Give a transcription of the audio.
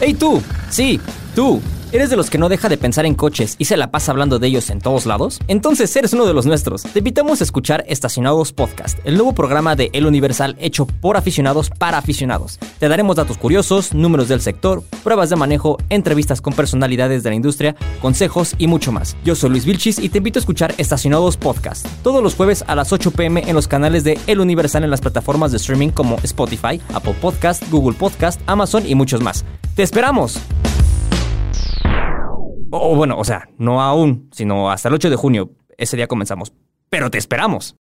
¡Hey tú! Sí, tú. ¿Eres de los que no deja de pensar en coches y se la pasa hablando de ellos en todos lados? Entonces eres uno de los nuestros. Te invitamos a escuchar Estacionados Podcast, el nuevo programa de El Universal hecho por aficionados para aficionados. Te daremos datos curiosos, números del sector, pruebas de manejo, entrevistas con personalidades de la industria, consejos y mucho más. Yo soy Luis Vilchis y te invito a escuchar Estacionados Podcast todos los jueves a las 8 pm en los canales de El Universal en las plataformas de streaming como Spotify, Apple Podcast, Google Podcast, Amazon y muchos más. ¡Te esperamos! O bueno, o sea, no aún, sino hasta el 8 de junio. Ese día comenzamos. Pero te esperamos.